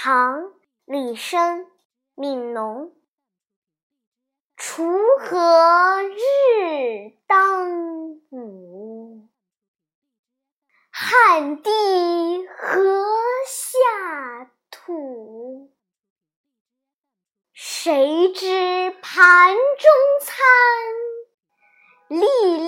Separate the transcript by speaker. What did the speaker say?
Speaker 1: 唐李绅悯农。锄禾日当午汗滴禾下土。谁知盘中餐粒粒